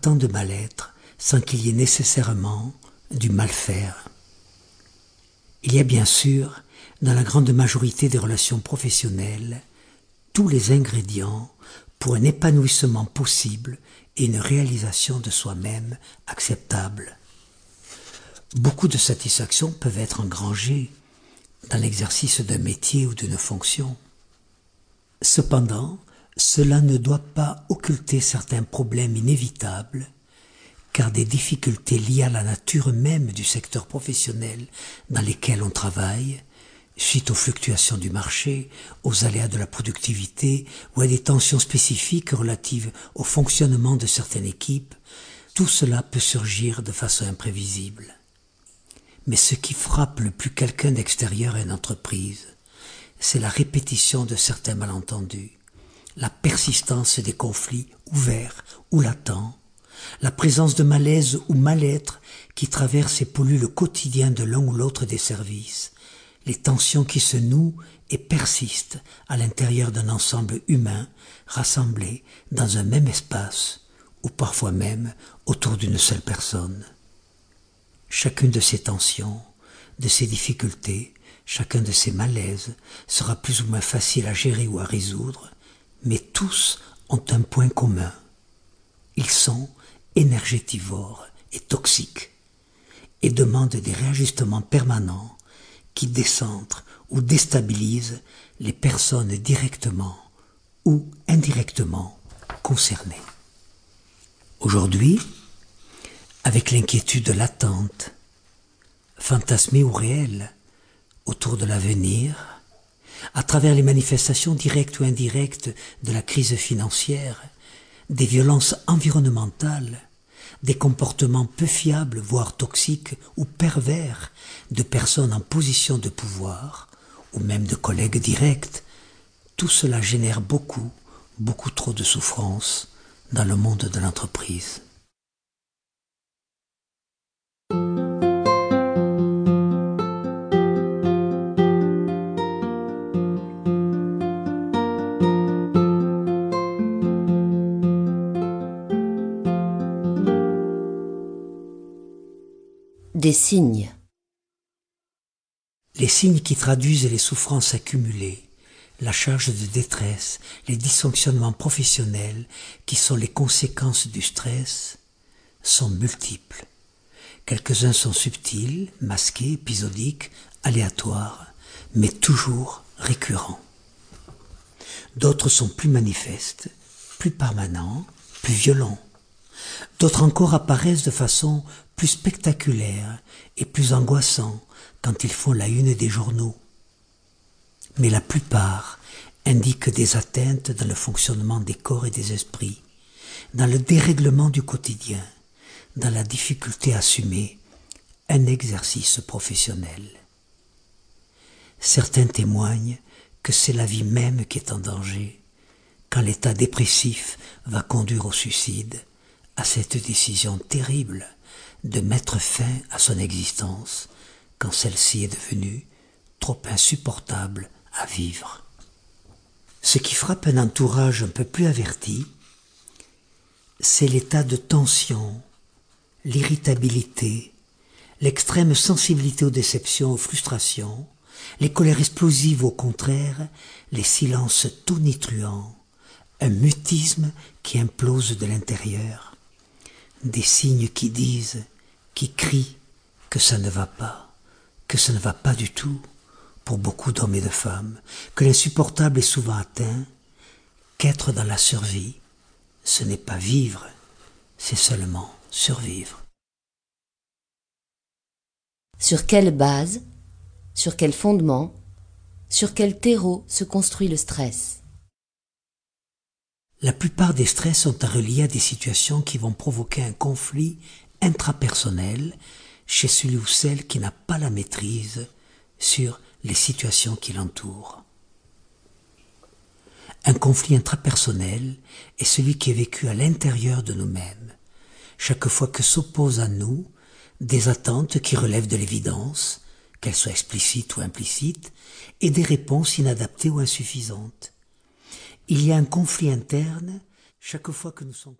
tant de mal-être sans qu'il y ait nécessairement du mal-faire. Il y a bien sûr, dans la grande majorité des relations professionnelles, tous les ingrédients pour un épanouissement possible et une réalisation de soi-même acceptable. Beaucoup de satisfactions peuvent être engrangées dans l'exercice d'un métier ou d'une fonction. Cependant, cela ne doit pas occulter certains problèmes inévitables, car des difficultés liées à la nature même du secteur professionnel dans lesquels on travaille, suite aux fluctuations du marché, aux aléas de la productivité ou à des tensions spécifiques relatives au fonctionnement de certaines équipes, tout cela peut surgir de façon imprévisible. Mais ce qui frappe le plus quelqu'un d'extérieur à une entreprise, c'est la répétition de certains malentendus, la persistance des conflits ouverts ou latents, la présence de malaise ou mal-être qui traversent et polluent le quotidien de l'un ou l'autre des services, les tensions qui se nouent et persistent à l'intérieur d'un ensemble humain rassemblé dans un même espace ou parfois même autour d'une seule personne. Chacune de ces tensions, de ces difficultés, chacun de ces malaises sera plus ou moins facile à gérer ou à résoudre, mais tous ont un point commun. Ils sont énergétivores et toxiques et demandent des réajustements permanents qui décentrent ou déstabilisent les personnes directement ou indirectement concernées. Aujourd'hui, avec l'inquiétude latente, fantasmée ou réelle, autour de l'avenir, à travers les manifestations directes ou indirectes de la crise financière, des violences environnementales, des comportements peu fiables, voire toxiques ou pervers de personnes en position de pouvoir, ou même de collègues directs, tout cela génère beaucoup, beaucoup trop de souffrance dans le monde de l'entreprise. Des signes. Les signes qui traduisent les souffrances accumulées, la charge de détresse, les dysfonctionnements professionnels qui sont les conséquences du stress sont multiples. Quelques-uns sont subtils, masqués, épisodiques, aléatoires, mais toujours récurrents. D'autres sont plus manifestes, plus permanents, plus violents. D'autres encore apparaissent de façon plus spectaculaire et plus angoissant quand ils font la une des journaux. Mais la plupart indiquent des atteintes dans le fonctionnement des corps et des esprits, dans le dérèglement du quotidien, dans la difficulté à assumer un exercice professionnel. Certains témoignent que c'est la vie même qui est en danger, quand l'état dépressif va conduire au suicide, à cette décision terrible de mettre fin à son existence quand celle-ci est devenue trop insupportable à vivre. Ce qui frappe un entourage un peu plus averti, c'est l'état de tension, l'irritabilité, l'extrême sensibilité aux déceptions, aux frustrations, les colères explosives au contraire, les silences tonitruants, un mutisme qui implose de l'intérieur, des signes qui disent qui crient que ça ne va pas, que ça ne va pas du tout pour beaucoup d'hommes et de femmes, que l'insupportable est souvent atteint, qu'être dans la survie, ce n'est pas vivre, c'est seulement survivre. Sur quelle base, sur quel fondement, sur quel terreau se construit le stress? La plupart des stress sont à relier à des situations qui vont provoquer un conflit intrapersonnel chez celui ou celle qui n'a pas la maîtrise sur les situations qui l'entourent. Un conflit intrapersonnel est celui qui est vécu à l'intérieur de nous-mêmes, chaque fois que s'opposent à nous des attentes qui relèvent de l'évidence, qu'elles soient explicites ou implicites, et des réponses inadaptées ou insuffisantes. Il y a un conflit interne chaque fois que nous sommes